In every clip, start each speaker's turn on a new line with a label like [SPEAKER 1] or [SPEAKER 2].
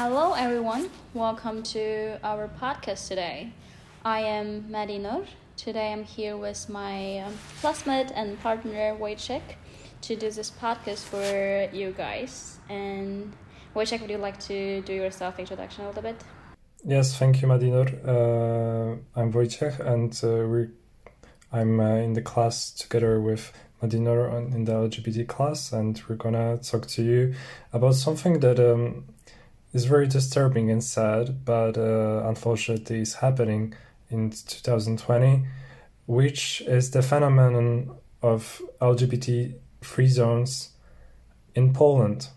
[SPEAKER 1] Hello, everyone. Welcome to our podcast today. I am Madinur. Today I'm here with my um, classmate and partner Wojciech to do this podcast for you guys. And Wojciech, would you like to do your self introduction a little bit?
[SPEAKER 2] Yes, thank you, Madinur. Uh, I'm Wojciech, and uh, we I'm uh, in the class together with Madinur in the LGBT class, and we're gonna talk to you about something that um, is very disturbing and sad, but uh, unfortunately is happening in 2020, which is the phenomenon of LGBT free zones in Poland.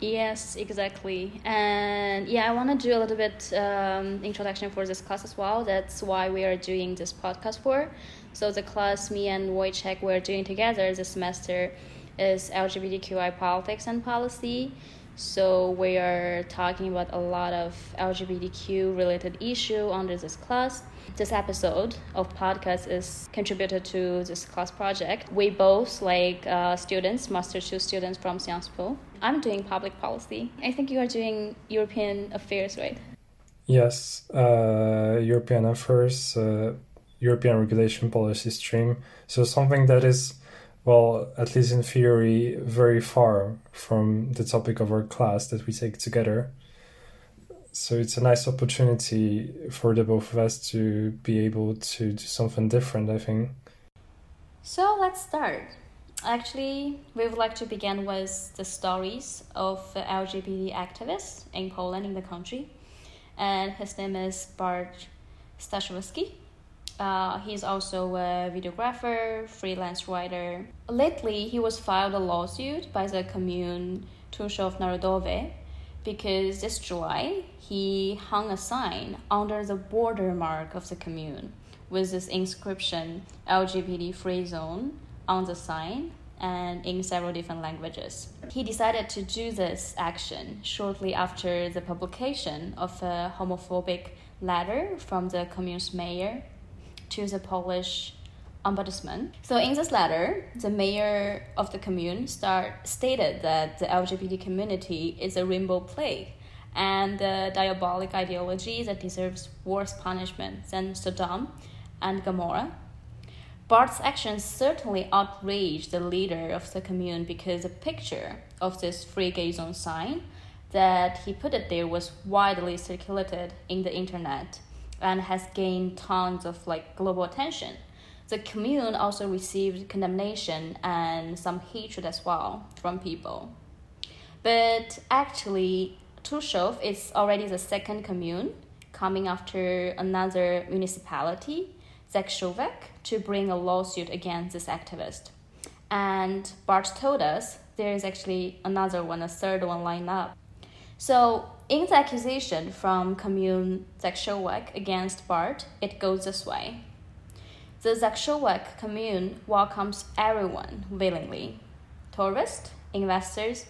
[SPEAKER 1] Yes, exactly. And yeah, I want to do a little bit um, introduction for this class as well. That's why we are doing this podcast for. So the class me and Wojciech we're doing together this semester is LGBTQI politics and policy. So we are talking about a lot of LGBTQ related issue under this class. This episode of podcast is contributed to this class project. We both like uh, students, master two students from Sciences Po. I'm doing public policy. I think you are doing European affairs, right?
[SPEAKER 2] Yes, uh, European affairs, uh, European regulation policy stream. So something that is well, at least in theory, very far from the topic of our class that we take together. So it's a nice opportunity for the both of us to be able to do something different, I think.
[SPEAKER 1] So let's start. Actually, we would like to begin with the stories of LGBT activists in Poland, in the country. And his name is Bart Staszewski. Uh, he's also a videographer, freelance writer. Lately, he was filed a lawsuit by the commune Tuszów Narodowy because this July he hung a sign under the border mark of the commune with this inscription LGBT free zone on the sign and in several different languages. He decided to do this action shortly after the publication of a homophobic letter from the commune's mayor to the Polish ombudsman. So in this letter, the mayor of the commune start, stated that the LGBT community is a rainbow plague and a diabolic ideology that deserves worse punishment than Sodom and Gomorrah. Bart's actions certainly outraged the leader of the commune because the picture of this free gay zone sign that he put it there was widely circulated in the internet and has gained tons of like global attention. The commune also received condemnation and some hatred as well from people. But actually, Tuszów is already the second commune, coming after another municipality, Zakrzówek, to bring a lawsuit against this activist. And Bart told us there is actually another one, a third one lined up. So in the accusation from commune Zakrzówek against Bart, it goes this way. The Zakrzówek commune welcomes everyone willingly. Tourists, investors,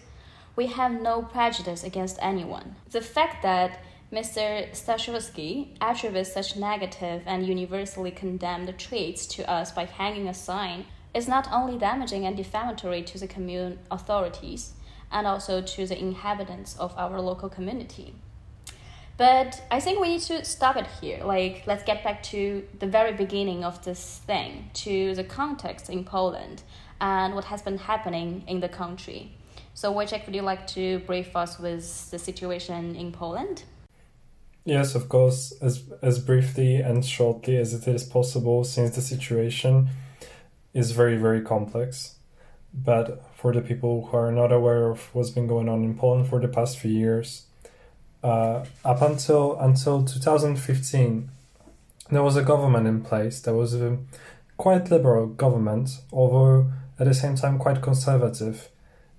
[SPEAKER 1] we have no prejudice against anyone. The fact that Mr. Staszewski attributes such negative and universally condemned traits to us by hanging a sign is not only damaging and defamatory to the commune authorities, and also to the inhabitants of our local community. But I think we need to stop it here. Like, let's get back to the very beginning of this thing, to the context in Poland and what has been happening in the country. So, Wojciech, would you like to brief us with the situation in Poland?
[SPEAKER 2] Yes, of course, as, as briefly and shortly as it is possible, since the situation is very, very complex. But for the people who are not aware of what's been going on in Poland for the past few years, uh, up until until 2015, there was a government in place. There was a quite liberal government, although at the same time quite conservative.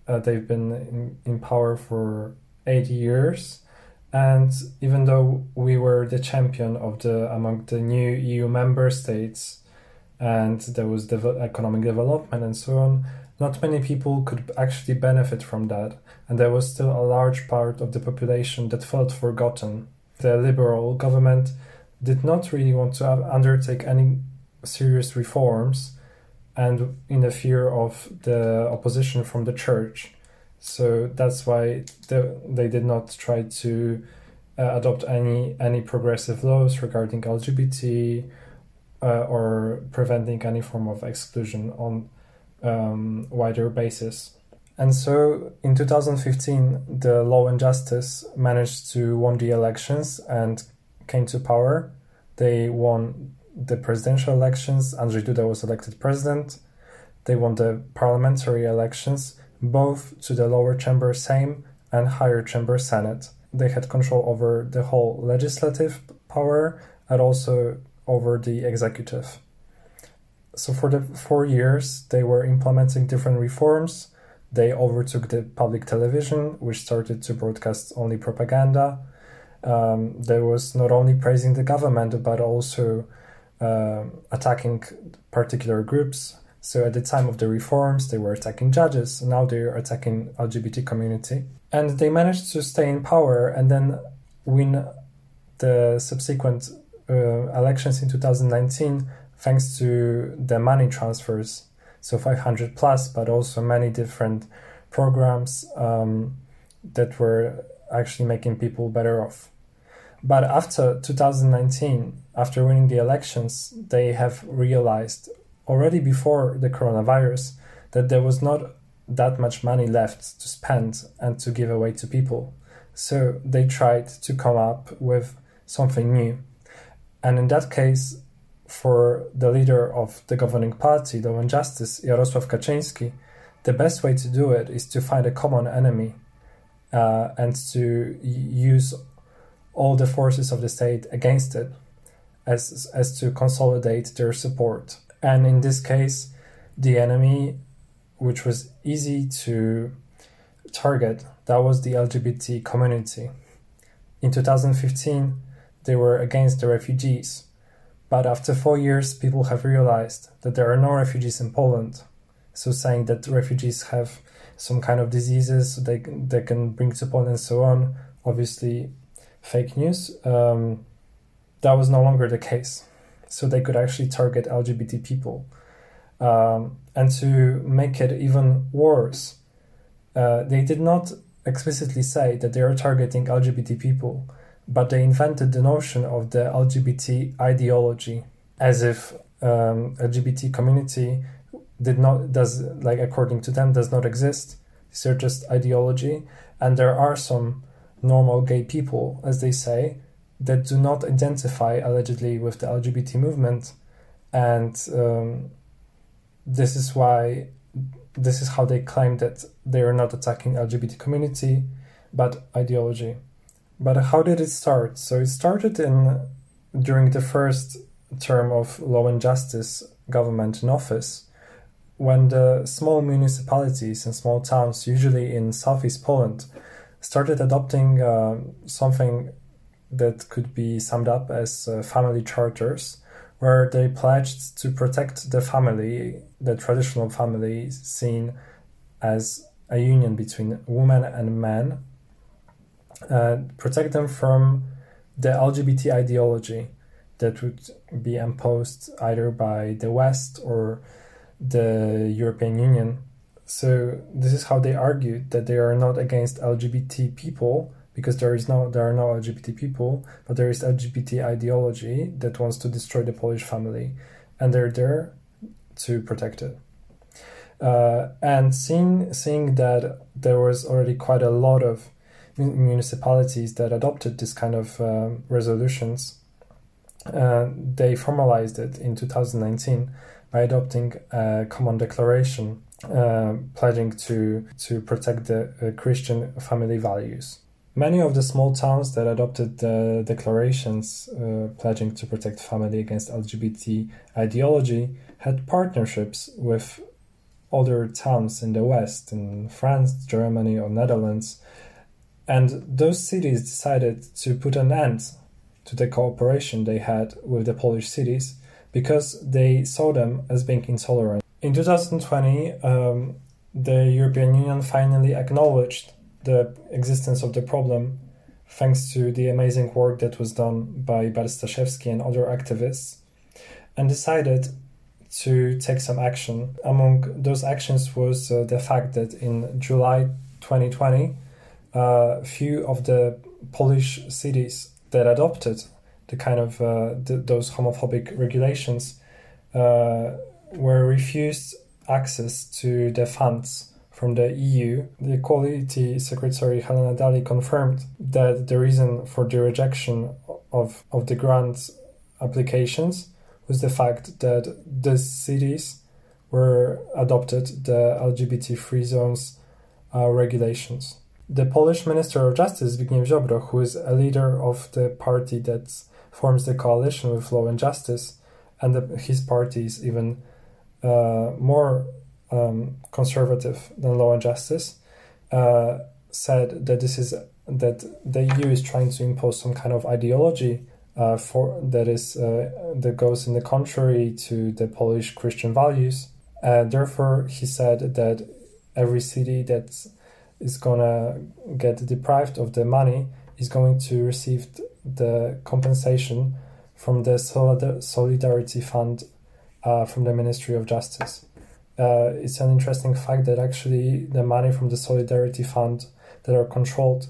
[SPEAKER 2] Uh, they've been in, in power for eight years, and even though we were the champion of the among the new EU member states, and there was dev- economic development and so on, not many people could actually benefit from that, and there was still a large part of the population that felt forgotten. The liberal government did not really want to undertake any serious reforms, and in the fear of the opposition from the church. So that's why they, did not try to uh, adopt any any progressive laws regarding LGBT uh, or preventing any form of exclusion on um, wider basis. And so in 2015, the Law and Justice managed to won the elections and came to power. They won the presidential elections. Andrzej Duda was elected president. They won the parliamentary elections, both to the lower chamber Sejm and higher chamber Senate. They had control over the whole legislative power and also over the executive. So for the four years, they were implementing different reforms. They overtook the public television, which started to broadcast only propaganda. Um, there was not only praising the government, but also uh, attacking particular groups. So at the time of the reforms, they were attacking judges. Now they are attacking LGBT community, and they managed to stay in power and then win the subsequent uh, elections in 2019 thanks to the money transfers so 500 plus but also many different programs um, that were actually making people better off. But after 2019 after winning the elections they have realized already before the coronavirus that there was not that much money left to spend and to give away to people. So they tried to come up with something new. And in that case, for the leader of the governing party, the One Justice, Jarosław Kaczynski, the best way to do it is to find a common enemy uh, and to use all the forces of the state against it as, as to consolidate their support. And in this case, the enemy, which was easy to target, that was the LGBT community. In 2015, they were against the refugees. But after four years, people have realized that there are no refugees in Poland. So saying that refugees have some kind of diseases they, they can bring to Poland and so on, obviously fake news. Um, that was no longer the case. So they could actually target LGBT people. Um, and to make it even worse, uh, they did not explicitly say that they are targeting LGBT people but they invented the notion of the LGBT ideology as if um, LGBT community did not does like according to them does not exist. These are just ideology, and there are some normal gay people, as they say, that do not identify allegedly with the LGBT movement, and um, this is why this is how they claim that they are not attacking LGBT community, but ideology. But how did it start? So it started in during the first term of Law and Justice government in office, when the small municipalities and small towns, usually in southeast Poland, started adopting uh, something that could be summed up as uh, family charters, where they pledged to protect the family, the traditional family seen as a union between woman and man protect them from the LGBT ideology that would be imposed either by the West or the European Union. So this is how they argued that they are not against LGBT people because there is no there are no LGBT people, but there is LGBT ideology that wants to destroy the Polish family, and they're there to protect it. Uh, and seeing seeing that there was already quite a lot of municipalities that adopted this kind of uh, resolutions, uh, they formalized it in 2019 by adopting a common declaration uh, pledging to to protect the uh, Christian family values. Many of the small towns that adopted the declarations uh, pledging to protect family against LGBT ideology had partnerships with other towns in the West, in France, Germany, or Netherlands, and those cities decided to put an end to the cooperation they had with the Polish cities because they saw them as being intolerant. In 2020, um, the European Union finally acknowledged the existence of the problem thanks to the amazing work that was done by Bart and other activists, and decided to take some action. Among those actions was uh, the fact that in July 2020, uh, few of the Polish cities that adopted the kind of uh, the, those homophobic regulations uh, were refused access to the funds from the EU. The Equality Secretary Helena Dalli confirmed that the reason for the rejection of, of the grant applications was the fact that the cities were adopted the LGBT free zones uh, regulations. The Polish Minister of Justice, Zbigniew Ziobro, who is a leader of the party that forms the coalition with Law and Justice, and the, his party is even uh, more um, conservative than Law and Justice, uh, said that this is that the EU is trying to impose some kind of ideology uh, for that is uh, that goes in the contrary to the Polish Christian values. Therefore, he said that every city that is gonna get deprived of the money is going to receive the compensation from the Solidarity Fund uh, from the Ministry of Justice. Uh, it's an interesting fact that actually the money from the Solidarity Fund that are controlled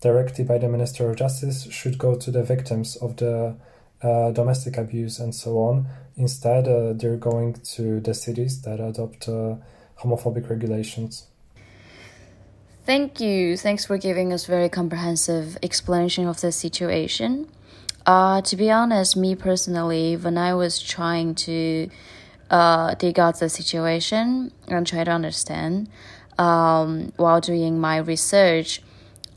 [SPEAKER 2] directly by the Minister of Justice should go to the victims of the uh, domestic abuse and so on. Instead, uh, they're going to the cities that adopt uh, homophobic regulations.
[SPEAKER 1] Thank you. Thanks for giving us very comprehensive explanation of the situation. Uh, to be honest, me personally, when I was trying to uh, dig out the situation and try to understand um, while doing my research,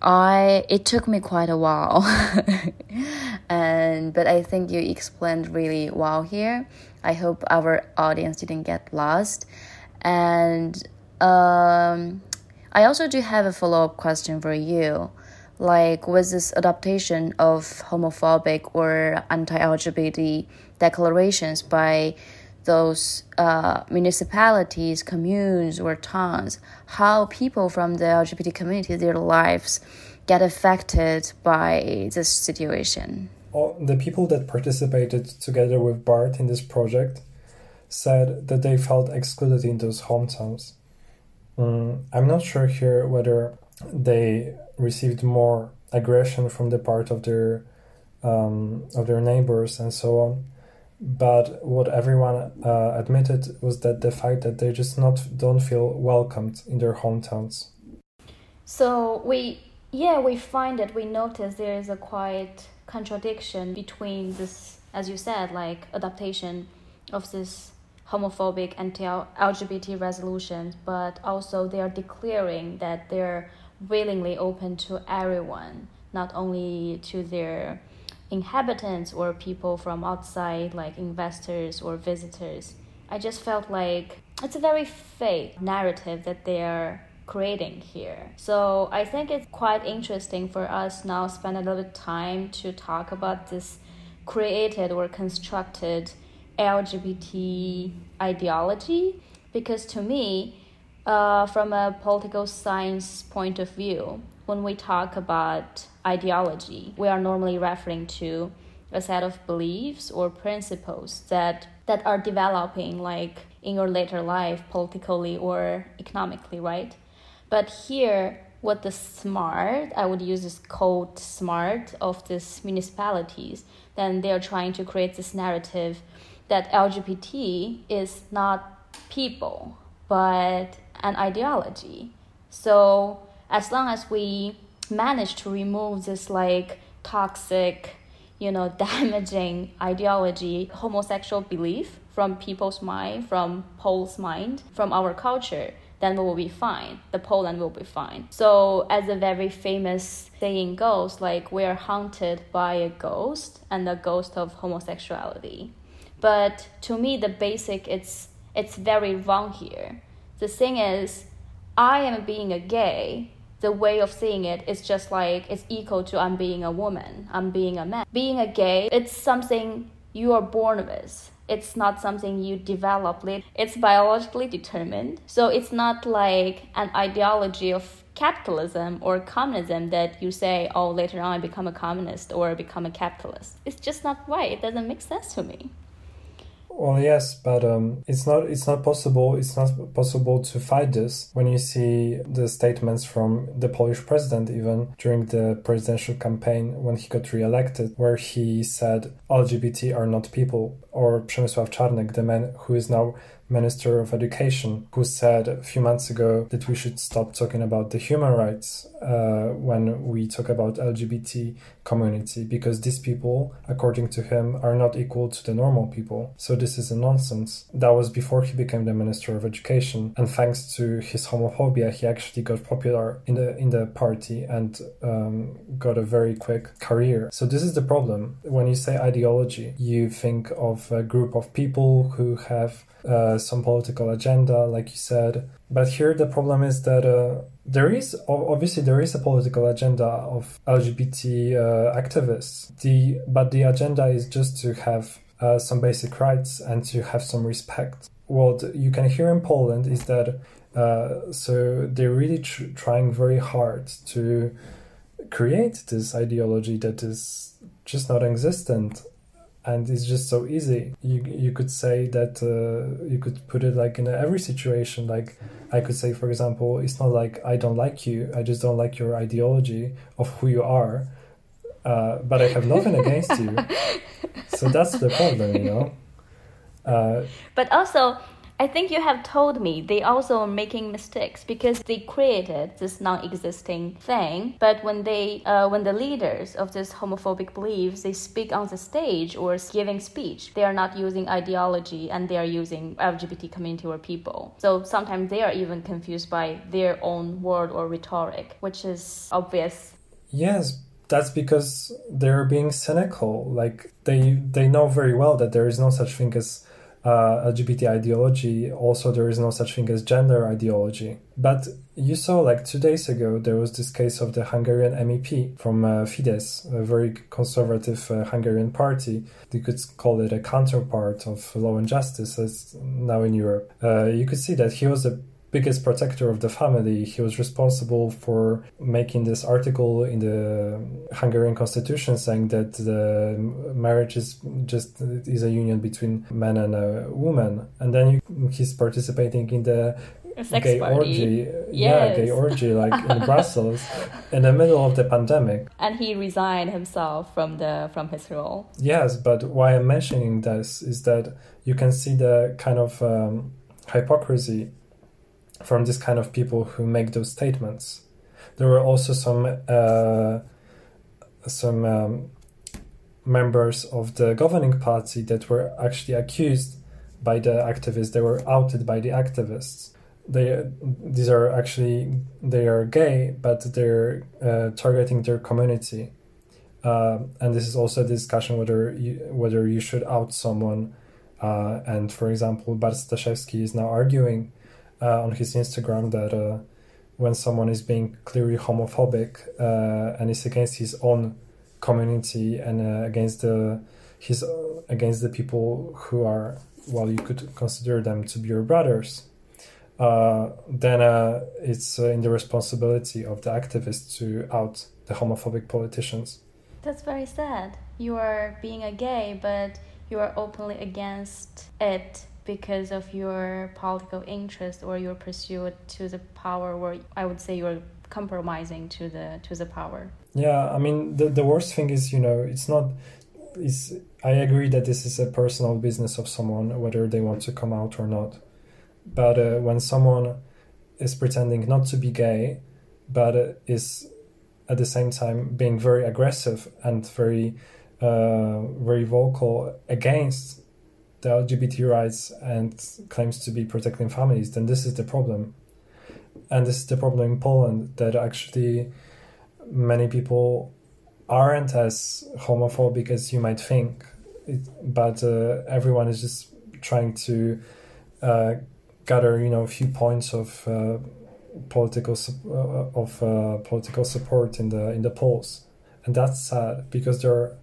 [SPEAKER 1] I it took me quite a while, and but I think you explained really well here. I hope our audience didn't get lost, and um, I also do have a follow up question for you. Like, was this adaptation of homophobic or anti LGBT declarations by those uh, municipalities, communes, or towns, how people from the LGBT community, their lives get affected by this situation.
[SPEAKER 2] The people that participated together with Bart in this project said that they felt excluded in those hometowns. Um, I'm not sure here whether they received more aggression from the part of their um, of their neighbors and so on. But what everyone uh, admitted was that the fact that they just not don't feel welcomed in their hometowns.
[SPEAKER 1] So we yeah we find that we notice there is a quite contradiction between this as you said like adaptation of this homophobic anti-lgbt resolutions but also they are declaring that they're willingly open to everyone not only to their inhabitants or people from outside, like investors or visitors. I just felt like it's a very fake narrative that they are creating here. So I think it's quite interesting for us now spend a little bit time to talk about this created or constructed LGBT ideology because to me, uh, from a political science point of view, when we talk about ideology, we are normally referring to a set of beliefs or principles that that are developing like in your later life politically or economically, right? But here what the smart, I would use this code smart of these municipalities, then they're trying to create this narrative that LGBT is not people, but an ideology. So as long as we manage to remove this like toxic, you know, damaging ideology, homosexual belief from people's mind, from Poles' mind, from our culture, then we will be fine. The Poland will be fine. So, as a very famous saying goes, like we are haunted by a ghost and the ghost of homosexuality. But to me, the basic it's it's very wrong here. The thing is, I am being a gay the way of seeing it is just like it's equal to I'm being a woman, I'm being a man. Being a gay, it's something you are born with. It's not something you develop later. It's biologically determined. So it's not like an ideology of capitalism or communism that you say, oh, later on I become a communist or become a capitalist. It's just not right. It doesn't make sense to me.
[SPEAKER 2] Well, yes, but um, it's not it's not possible. It's not possible to fight this when you see the statements from the Polish president, even during the presidential campaign when he got re-elected, where he said LGBT are not people, or Przemysław Czarnek, the man who is now Minister of Education, who said a few months ago that we should stop talking about the human rights uh, when we talk about LGBT community, because these people, according to him, are not equal to the normal people. So this is a nonsense. That was before he became the Minister of Education, and thanks to his homophobia, he actually got popular in the in the party and um, got a very quick career. So this is the problem. When you say ideology, you think of a group of people who have uh, some political agenda, like you said. But here the problem is that uh, there is obviously there is a political agenda of LGBT uh, activists. The but the agenda is just to have uh, some basic rights and to have some respect. What you can hear in Poland is that uh, so they're really tr- trying very hard to create this ideology that is just not existent and it's just so easy. You you could say that uh, you could put it like in every situation. Like I could say, for example, it's not like I don't like you. I just don't like your ideology of who you are. Uh, but I have nothing against you. So that's the problem, you know.
[SPEAKER 1] Uh, but also, I think you have told me they also are making mistakes because they created this non-existing thing. But when they, uh, when the leaders of this homophobic beliefs, they speak on the stage or giving speech, they are not using ideology and they are using LGBT community or people. So sometimes they are even confused by their own word or rhetoric, which is obvious.
[SPEAKER 2] Yes, that's because they're being cynical. Like they they know very well that there is no such thing as uh, LGBT ideology. Also, there is no such thing as gender ideology. But you saw, like two days ago, there was this case of the Hungarian MEP from uh, Fidesz, a very conservative uh, Hungarian party. You could call it a counterpart of Law and Justice, as now in Europe. Uh, you could see that he was a biggest protector of the family. He was responsible for making this article in the Hungarian constitution saying that the marriage is just is a union between man and a woman. And then he's participating in the gay
[SPEAKER 1] party.
[SPEAKER 2] orgy. Yes. Yeah, gay orgy like in Brussels in the middle of the pandemic.
[SPEAKER 1] And he resigned himself from the from his role.
[SPEAKER 2] Yes, but why I'm mentioning this is that you can see the kind of um, hypocrisy from this kind of people who make those statements. There were also some uh, some um, members of the governing party that were actually accused by the activists. They were outed by the activists. They these are actually they are gay, but they're uh, targeting their community. Uh, and this is also a discussion whether you, whether you should out someone. Uh, and for example, Bart Staszewski is now arguing on his Instagram that uh, when someone is being clearly homophobic uh, and is against his own community and against the his against the people who are well you could consider them to be your brothers uh, then uh, it's uh, in the responsibility of the activists to out the homophobic politicians.
[SPEAKER 1] That's very sad. You are being a gay, but you are openly against it because of your political interest or your pursuit to the power where I would say you're compromising to the to the power.
[SPEAKER 2] Yeah, I mean the the worst thing is, you know, it's not it's I agree that this is a personal business of someone whether they want to come out or not. But uh, when someone is pretending not to be gay but uh, is at the same time being very aggressive and very uh, very vocal against the LGBT rights and claims to be protecting families, then this is the problem. And this is the problem in Poland that actually many people aren't as homophobic as you might think, it, but uh, everyone is just trying to uh, gather, you know, a few points of uh, political uh, of uh, political support in the in the polls, and that's sad because there are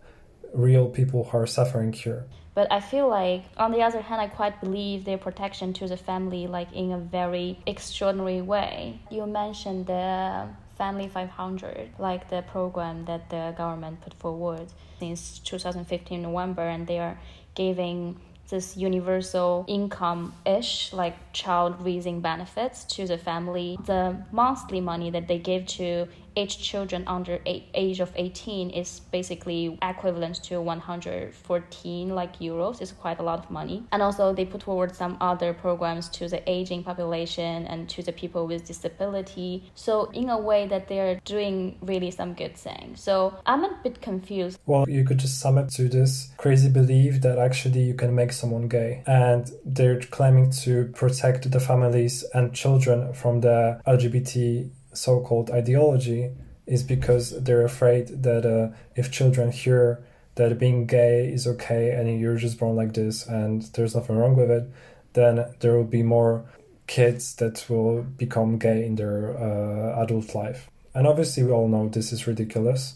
[SPEAKER 2] real people who are suffering here.
[SPEAKER 1] But I feel like, on the other hand, I quite believe their protection to the family, like in a very extraordinary way. You mentioned the Family 500, like the program that the government put forward since 2015 November, and they are giving this universal income ish, like child raising benefits to the family. The monthly money that they give to each children under eight, age of 18 is basically equivalent to 114 like euros. It's quite a lot of money. And also they put forward some other programs to the aging population and to the people with disability. So in a way that they're doing really some good things. So i'm a bit confused.
[SPEAKER 2] Well you could just sum it to this. Crazy belief that actually you can make someone gay. And they're claiming to protect the families and children from the lgbt so-called ideology is because they're afraid that uh, if children hear that being gay is okay and you're just born like this and there's nothing wrong with it, then there will be more kids that will become gay in their uh, adult life. And obviously, we all know this is ridiculous,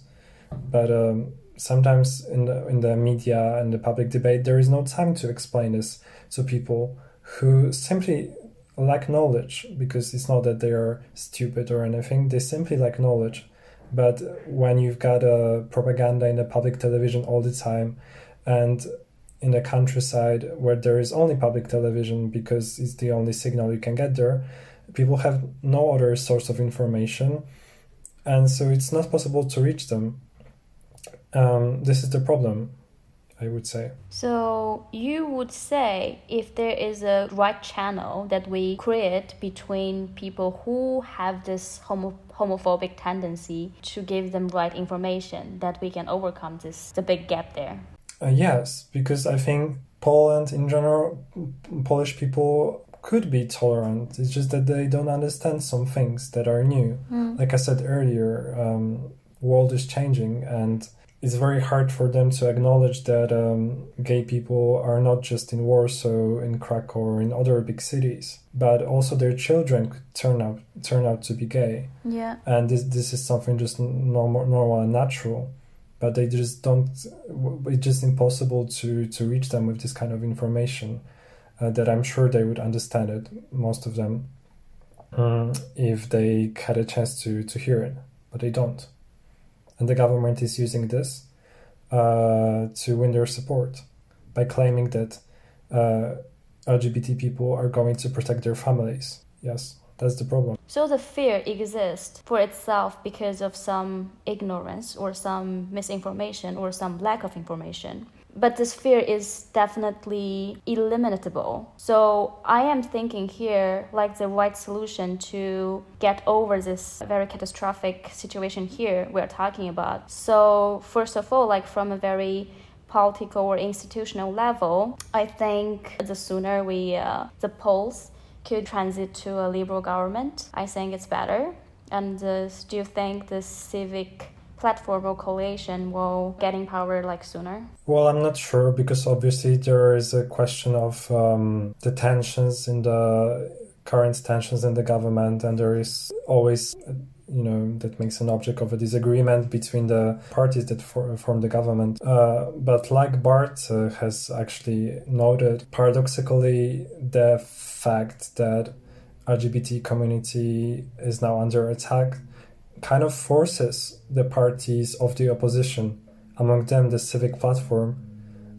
[SPEAKER 2] but um, sometimes in the in the media and the public debate, there is no time to explain this to people who simply lack knowledge because it's not that they are stupid or anything they simply lack knowledge. But when you've got a propaganda in the public television all the time and in the countryside where there is only public television because it's the only signal you can get there people have no other source of information and so it's not possible to reach them. Um, this is the problem I would say.
[SPEAKER 1] So you would say if there is a right channel that we create between people who have this homo- homophobic tendency to give them right information, that we can overcome this the big gap there.
[SPEAKER 2] Uh, yes, because I think Poland in general, Polish people could be tolerant. It's just that they don't understand some things that are new. Mm. Like I said earlier, um, world is changing and it's very hard for them to acknowledge that um, gay people are not just in Warsaw, in Krakow, or in other big cities, but also their children could turn out turn out to be gay.
[SPEAKER 1] Yeah,
[SPEAKER 2] and this this is something just normal, normal and natural, but they just don't. It's just impossible to to reach them with this kind of information. Uh, that I'm sure they would understand it, most of them, um, if they had a chance to to hear it, but they don't and the government is using this uh, to win their support by claiming that uh, LGBT people are going to protect their families. Yes, that's the problem.
[SPEAKER 1] So the fear exists for itself because of some ignorance or some misinformation or some lack of information but this fear is definitely eliminatable. So I am thinking here like the right solution to get over this very catastrophic situation here we're talking about. So first of all, like from a very political or institutional level, I think the sooner we uh, the Poles could transit to a liberal government, I think it's better. And uh, do you think the civic platform or coalition will get in power like sooner?
[SPEAKER 2] Well, I'm not sure because obviously there is a question of um, the tensions in the current tensions in the government, and there is always. You know, that makes an object of a disagreement between the parties that for, form the government. Uh, but like Bart uh, has actually noted, paradoxically, the fact that LGBT community is now under attack kind of forces the parties of the opposition, among them the civic platform,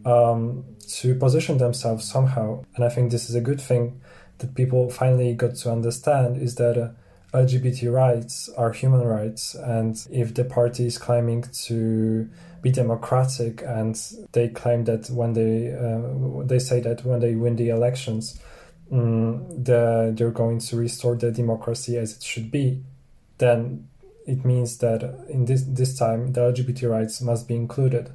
[SPEAKER 2] um, to position themselves somehow. And I think this is a good thing that people finally got to understand is that uh, LGBT rights are human rights. And if the party is claiming to be democratic and they claim that when they, uh, they say that when they win the elections, um, the, they're going to restore the democracy as it should be, then it means that in this this time the LGBT rights must be included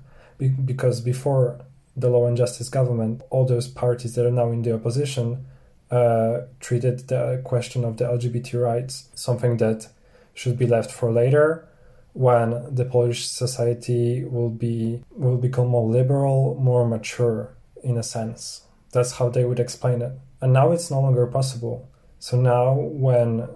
[SPEAKER 2] because before the Law and Justice government, all those parties that are now in the opposition uh, treated the question of the LGBT rights something that should be left for later when the Polish society will be will become more liberal, more mature in a sense. That's how they would explain it. And now it's no longer possible. So now when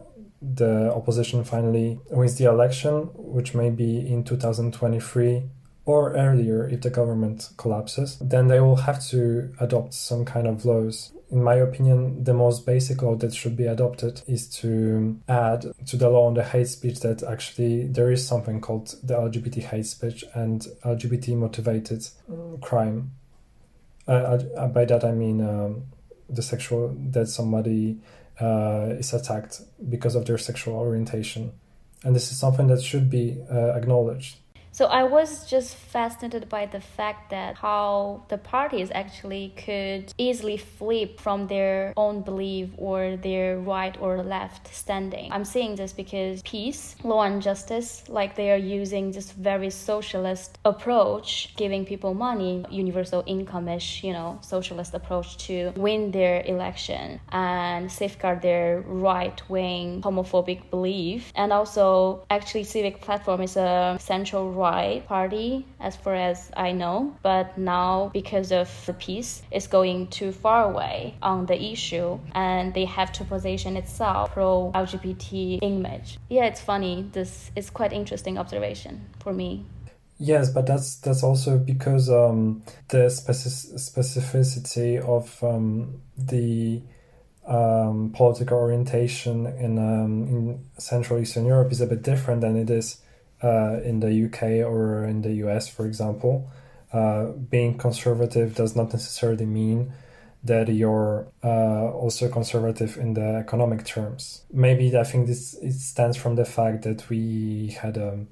[SPEAKER 2] the opposition finally wins the election, which may be in 2023 or earlier if the government collapses, then they will have to adopt some kind of laws. In my opinion, the most basic law that should be adopted is to add to the law on the hate speech that actually there is something called the LGBT hate speech and LGBT motivated crime Uh, by that I mean um, the sexual that somebody uh, is attacked because of their sexual orientation, and this is something that should be uh, acknowledged.
[SPEAKER 1] So I was just fascinated by the fact that how the parties actually could easily flip from their own belief or their right or left standing. I'm saying this because PiS, law and justice, like they are using this very socialist approach, giving people money, universal income-ish, you know, socialist approach to win their election and safeguard their right-wing homophobic belief. And also actually civic platform is a central right party as far as I know. But now, because of the PiS, it's going too far away on the issue, and they have to position itself pro LGBT image. Yeah, it's funny. This is quite interesting observation for me.
[SPEAKER 2] Yes, but that's that's also because um, the specific, specificity of um, the um, political orientation in um, in Central Eastern Europe is a bit different than it is uh, in the UK or in the US, for example. Uh, being conservative does not necessarily mean that you're uh, also conservative in the economic terms. Maybe I think this it stems from the fact that we had a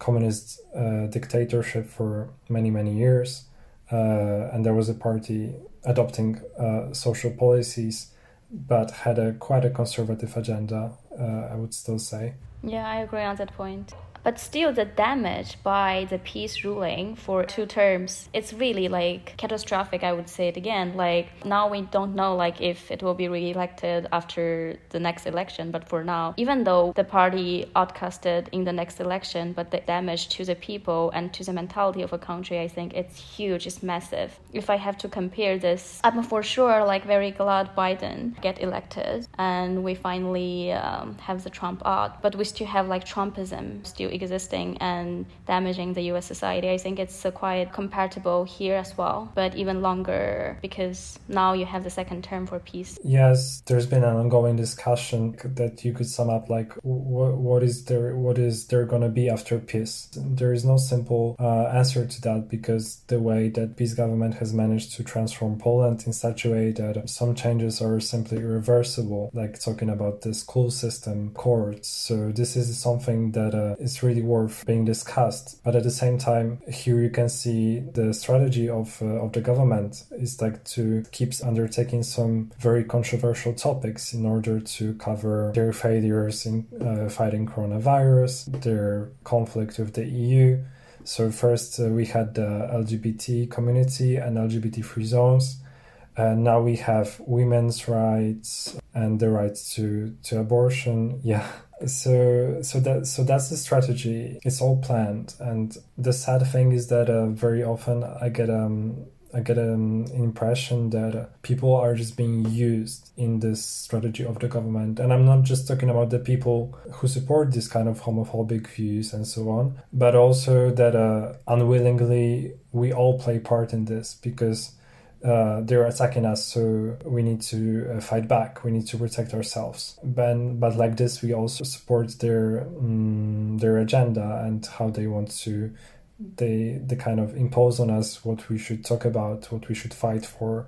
[SPEAKER 2] communist uh, dictatorship for many many years, uh, and there was a party adopting uh, social policies, but had a quite a conservative agenda. I would still say.
[SPEAKER 1] Yeah, I agree on that point but still the damage by the PiS ruling for two terms it's really like catastrophic i would say it again. Like now we don't know like if it will be re-elected after the next election but for now even though the party outcasted in the next election but the damage to the people and to the mentality of a country i think it's huge it's massive. If i have to compare this i'm for sure like very glad biden get elected and we finally um, have the trump out but we still have like trumpism still existing and damaging the US society. I think it's quite compatible here as well, but even longer because now you have the second term for PiS.
[SPEAKER 2] Yes, there's been an ongoing discussion that you could sum up like what, what is there what is there going to be after PiS? There is no simple uh, answer to that because the way that PiS government has managed to transform Poland in such a way that some changes are simply irreversible, like talking about the school system, courts. So this is something that uh, is really worth being discussed. But at the same time, here you can see the strategy of uh, of the government is like to keep undertaking some very controversial topics in order to cover their failures in uh, fighting coronavirus, their conflict with the EU. So first uh, we had the LGBT community and LGBT free zones. And now we have women's rights and the rights to, to abortion. Yeah, so so that so that's the strategy it's all planned and the sad thing is that uh, very often i get um I get an impression that people are just being used in this strategy of the government. And I'm not just talking about the people who support this kind of homophobic views and so on, but also that uh, unwillingly we all play part in this because uh, they're attacking us, so we need to uh, fight back. We need to protect ourselves. But but like this, we also support their um, their agenda and how they want to they they kind of impose on us what we should talk about, what we should fight for.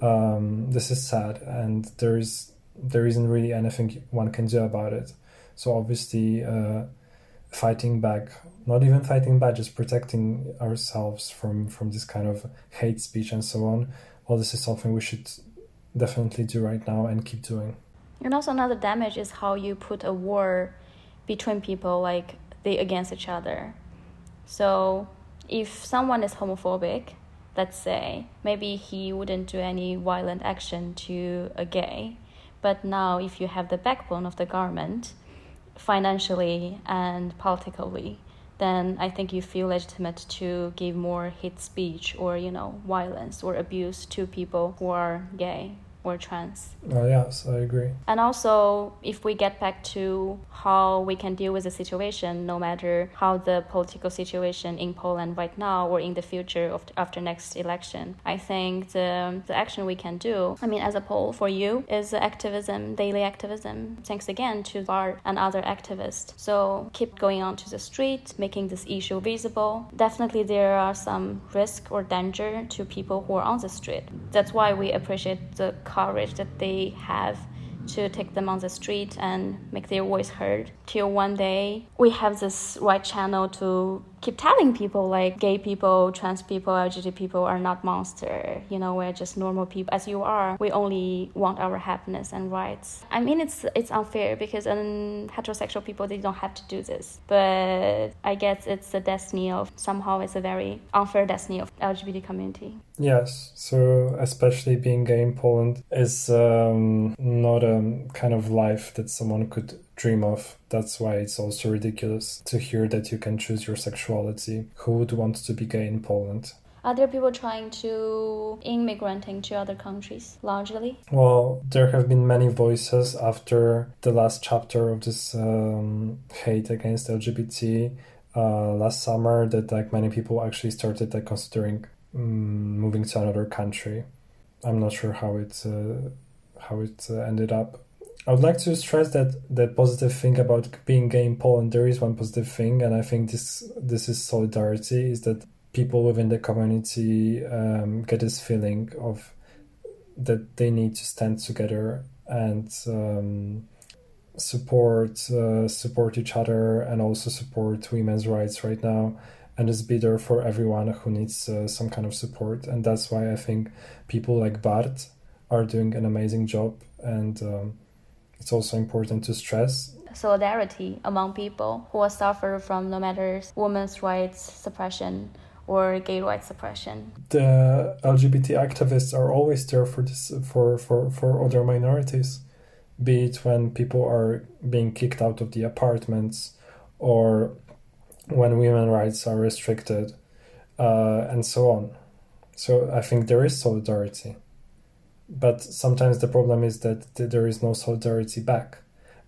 [SPEAKER 2] Um, this is sad, and there is there isn't really anything one can do about it. So obviously, uh, fighting back not even fighting back, just protecting ourselves from from this kind of hate speech and so on. All this is something we should definitely do right now and keep doing.
[SPEAKER 1] And also another damage is how you put a war between people like they against each other. So if someone is homophobic, let's say, maybe he wouldn't do any violent action to a gay. But now if you have the backbone of the government, financially and politically, then I think you feel legitimate to give more hate speech or, you know, violence or abuse to people who are gay. Or trans.
[SPEAKER 2] Uh, yes, I agree.
[SPEAKER 1] And also, if we get back to how we can deal with the situation, no matter how the political situation in Poland right now or in the future of, after next election, I think the, the action we can do, I mean, as a Pole for you, is activism, daily activism. Thanks again to Bart and other activists. So keep going on to the street, making this issue visible. Definitely, there are some risk or danger to people who are on the street. That's why we appreciate the courage that they have to take them on the street and make their voice heard. Till one day we have this right channel to keep telling people like gay people, trans people, LGBT people are not monster. You know, we're just normal people as you are. We only want our happiness and rights. I mean, it's it's unfair because um, heterosexual people they don't have to do this. But I guess it's the destiny of somehow it's a very unfair destiny of LGBT community.
[SPEAKER 2] Yes, so especially being gay in Poland is um, not a kind of life that someone could dream of. That's why it's also ridiculous to hear that you can choose your sexuality. Who would want to be gay in Poland?
[SPEAKER 1] Are there people trying to immigrating to other countries largely?
[SPEAKER 2] Well, there have been many voices after the last chapter of this um, hate against LGBT uh, last summer that like many people actually started like considering um, moving to another country. I'm not sure how it uh, how it uh, ended up, I would like to stress that the positive thing about being gay in Poland, there is one positive thing, and I think this this is solidarity. Is that people within the community um, get this feeling of that they need to stand together and um, support uh, support each other and also support women's rights right now and just be there for everyone who needs uh, some kind of support and that's why I think people like Bart are doing an amazing job and um, it's also important to stress
[SPEAKER 1] solidarity among people who are suffer from no matter women's rights suppression or gay rights suppression.
[SPEAKER 2] The LGBT activists are always there for this for, for, for other minorities, be it when people are being kicked out of the apartments or when women rights are restricted uh, and so on. So I think there is solidarity but sometimes the problem is that there is no solidarity back.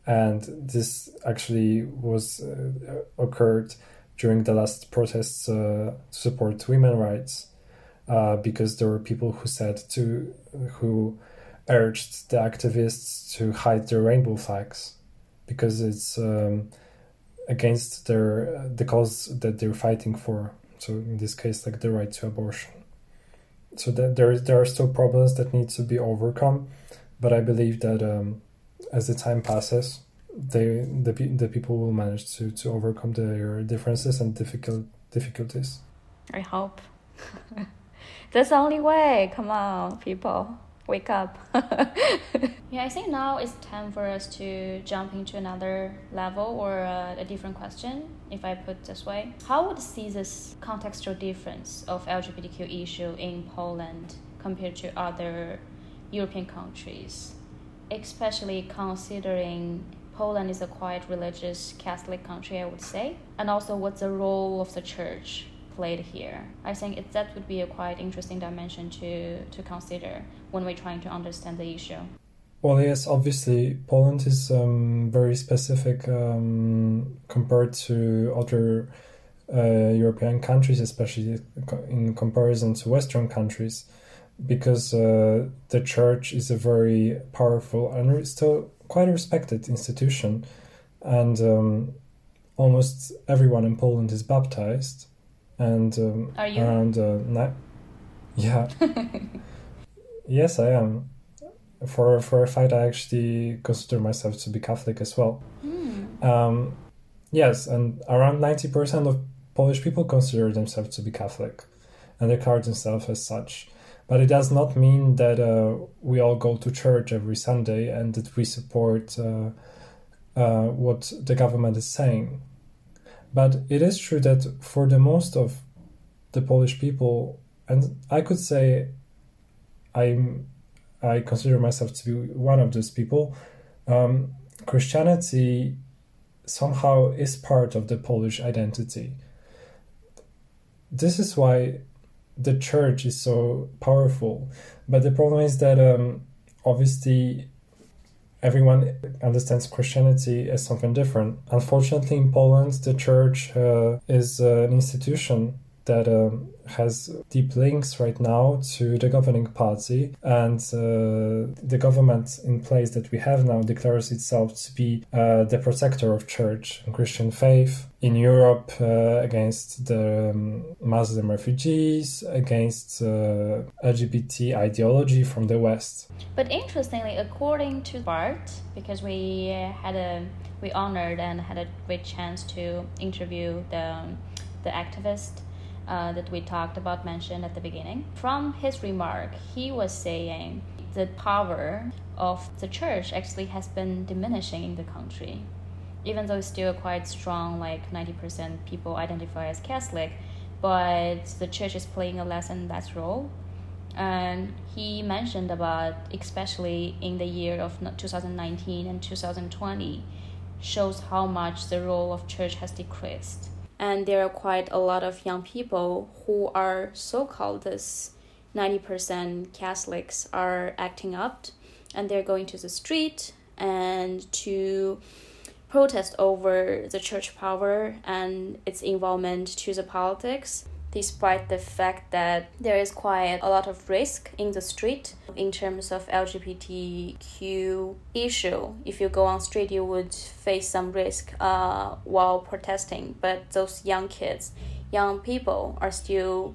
[SPEAKER 2] And this actually was uh, occurred during the last protests uh, to support women rights uh, because there were people who said to who urged the activists to hide their rainbow flags because it's um, against their the cause that they're fighting for. So in this case like the right to abortion so that there there are still problems that need to be overcome, but I believe that um, as the time passes, they the the people will manage to to overcome their differences and difficult difficulties.
[SPEAKER 1] I hope. That's the only way. Come on, people wake up. yeah, I think now it's time for us to jump into another level or uh, a different question, if I put this way. How would you see this contextual difference of LGBTQ issue in Poland compared to other European countries, especially considering Poland is a quite religious Catholic country, I would say, and also what's the role of the church played here. I think it, that would be a quite interesting dimension to, to consider when we're trying to understand the issue.
[SPEAKER 2] Well, yes, obviously, Poland is um, very specific um, compared to other uh, European countries, especially in comparison to Western countries, because uh, the church is a very powerful and still quite respected institution, and um, almost everyone in Poland is baptized and um,
[SPEAKER 1] Are you?
[SPEAKER 2] around uh, ni- yeah. Yes i am. For for a fact i actually consider myself to be catholic as well.
[SPEAKER 1] Mm.
[SPEAKER 2] um, yes and around 90% of polish people consider themselves to be catholic and regard themselves as such. But it does not mean that uh, we all go to church every sunday and that we support uh, uh, what the government is saying but it is true that for the most of the Polish people, and I could say I'm I consider myself to be one of those people. Um, Christianity somehow is part of the Polish identity. This is why the church is so powerful. But the problem is that um, obviously everyone understands Christianity as something different. Unfortunately, in Poland, the church uh, is uh, an institution that um, has deep links right now to the governing party, and uh, the government in place that we have now declares itself to be uh, the protector of church and Christian faith in Europe uh, against the um, Muslim refugees, against uh, LGBT ideology from the West.
[SPEAKER 1] But interestingly, according to Bart, because we had a we honored and had a great chance to interview the the activist uh, that we talked about mentioned at the beginning. From his remark, he was saying the power of the church actually has been diminishing in the country. Even though it's still quite strong, like 90% people identify as Catholic, but the church is playing a less and less role. And he mentioned about, especially in the year of 2019 and 2020, shows how much the role of church has decreased and there are quite a lot of young people who are so-called this 90% Catholics are acting up and they're going to the street and to protest over the church power and its involvement to the politics despite the fact that there is quite a lot of risk in the street in terms of LGBTQ issue. If you go on street, you would face some risk uh, while protesting. But those young kids, young people, are still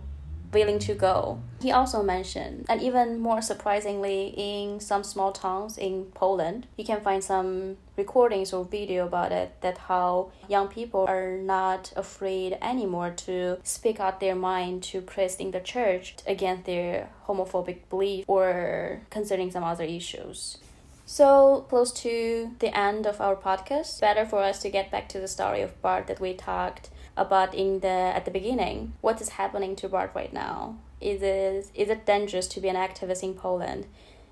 [SPEAKER 1] willing to go. He also mentioned, and even more surprisingly, in some small towns in Poland, you can find some recordings or video about it that how young people are not afraid anymore to speak out their mind to priest in the church against their homophobic belief or concerning some other issues. So close to the end of our podcast, better for us to get back to the story of Bart that we talked about in the at the beginning. What is happening to Bart right now? Is it is it dangerous to be an activist in Poland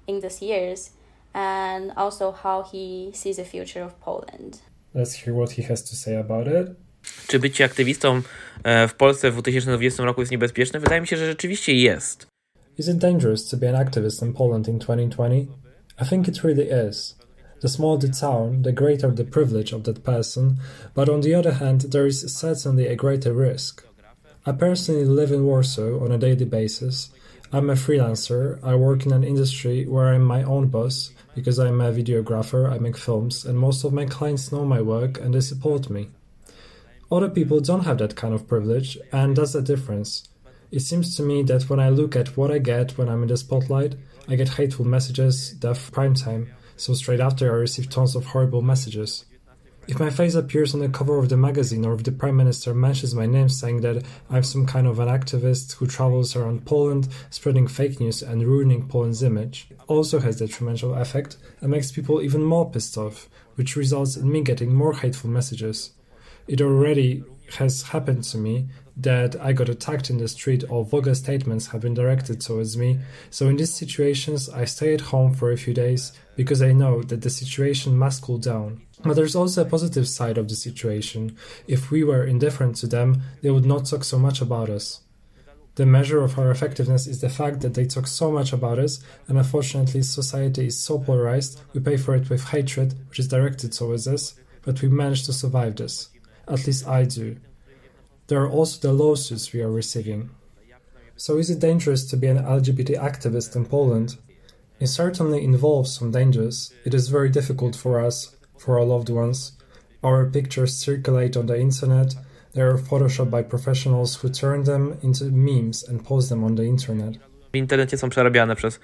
[SPEAKER 1] in these years? And also how he sees the future of Poland.
[SPEAKER 2] Let's hear what he has to say about it.
[SPEAKER 3] Czy bycie aktywistą w Polsce w 2020 roku jest niebezpieczne? Wydaje mi się, że rzeczywiście jest.
[SPEAKER 2] Is it dangerous to be an activist in Poland in 2020? I think it really is. The smaller the town, the greater the privilege of that person, but on the other hand, there is certainly a greater risk. I personally live in Warsaw on a daily basis. I'm a freelancer. I work in an industry where I'm my own boss because I'm a videographer, I make films, and most of my clients know my work and they support me. Other people don't have that kind of privilege, and that's the difference. It seems to me that when I look at what I get when I'm in the spotlight, I get hateful messages, death, prime time, so straight after I received tons of horrible messages. If my face appears on the cover of the magazine or if the Prime Minister mentions my name saying that I'm some kind of an activist who travels around Poland spreading fake news and ruining Poland's image, it also has detrimental effect and makes people even more pissed off, which results in me getting more hateful messages. It already has happened to me that I got attacked in the street or vulgar statements have been directed towards me. So in these situations, I stay at home for a few days because I know that the situation must cool down. But there's also a positive side of the situation. If we were indifferent to them, they would not talk so much about us. The measure of our effectiveness is the fact that they talk so much about us, and unfortunately, society is so polarized, we pay for it with hatred, which is directed towards us, but we manage to survive this. At least I do. There are also the lawsuits we are receiving. So, is it dangerous to be an LGBT activist in Poland? It certainly involves some dangers. It is very difficult for us, for our loved ones. Our pictures circulate on the internet. They are photoshopped by professionals who turn them into memes and post them on the internet.
[SPEAKER 3] W internecie są przerabiane przez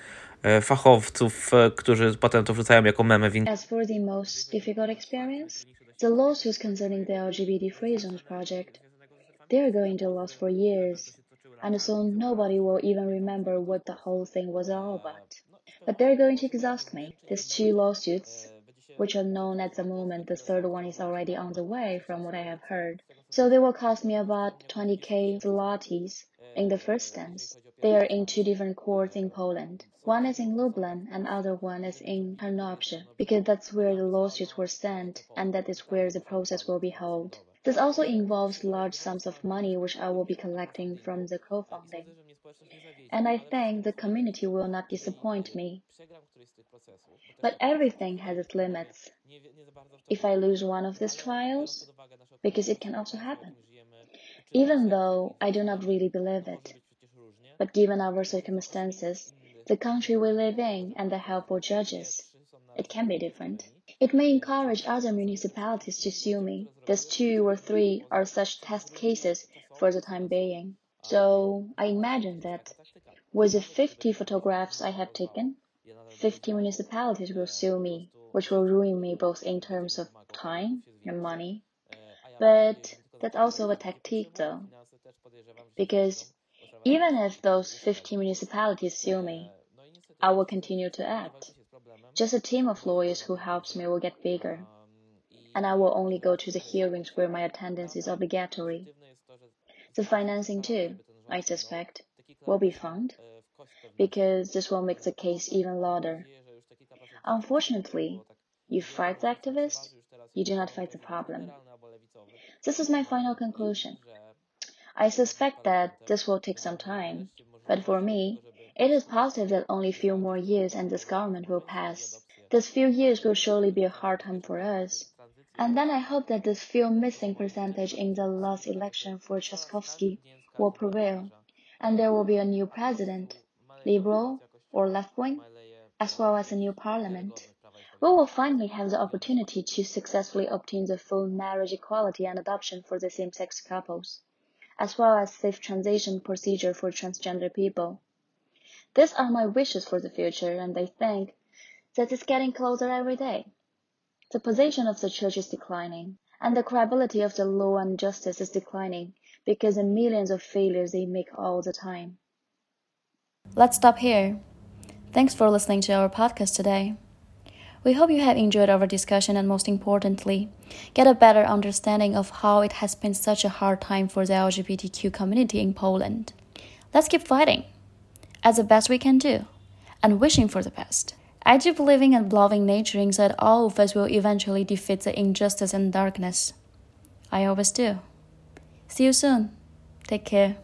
[SPEAKER 3] fachowców, którzy potem to wrzucają jako memy w
[SPEAKER 1] As for the most difficult experience, the lawsuits concerning the LGBT Free Zones project, they are going to last for years, and soon nobody will even remember what the whole thing was all about. But they're going to exhaust me. These two lawsuits, which are known at the moment, the third one is already on the way from what I have heard. So they will cost me about 20k zlotys in the first instance. They are in two different courts in Poland. One is in Lublin and other one is in Tarnobrzeg because that's where the lawsuits were sent and that is where the process will be held.
[SPEAKER 4] This also involves large sums of money which I will be collecting from the crowdfunding. And I think the community will not disappoint me. But everything has its limits. If I lose one of these trials, because it can also happen, even though I do not really believe it. But given our circumstances, the country we live in, and the helpful judges, it can be different. It may encourage other municipalities to sue me. These two or three are such test cases for the time being. So I imagine that with the 50 photographs I have taken, 50 municipalities will sue me, which will ruin me both in terms of time and money. But that's also a tactic though. Because even if those 50 municipalities sue me, I will continue to act. Just a team of lawyers who helps me will get bigger, and I will only go to the hearings where my attendance is obligatory. The financing too, I suspect, will be found, because this will make the case even louder. Unfortunately, you fight the activist, you do not fight the problem. This is my final conclusion. I suspect that this will take some time, but for me, it is positive that only a few more years and this government will pass. This few years will surely be a hard time for us. And then I hope that this few missing percentage in the last election for Trzaskowski will prevail, and there will be a new president, liberal or left wing, as well as a new parliament. We will finally have the opportunity to successfully obtain the full marriage equality and adoption for the same-sex couples, as well as safe transition procedure for transgender people. These are my wishes for the future, and I think that it's getting closer every day. The position of the church is declining, and the credibility of the law and justice is declining because of millions of failures they make all the time. Let's stop here. Thanks for listening to our podcast today. We hope you have enjoyed our discussion and, most importantly, get a better understanding of how it has been such a hard time for the LGBTQ community in Poland. Let's keep fighting as the best we can do, and wishing for the best. I do believing and loving nature in that all of us will eventually defeat the injustice and darkness. I always do. See you soon. Take care.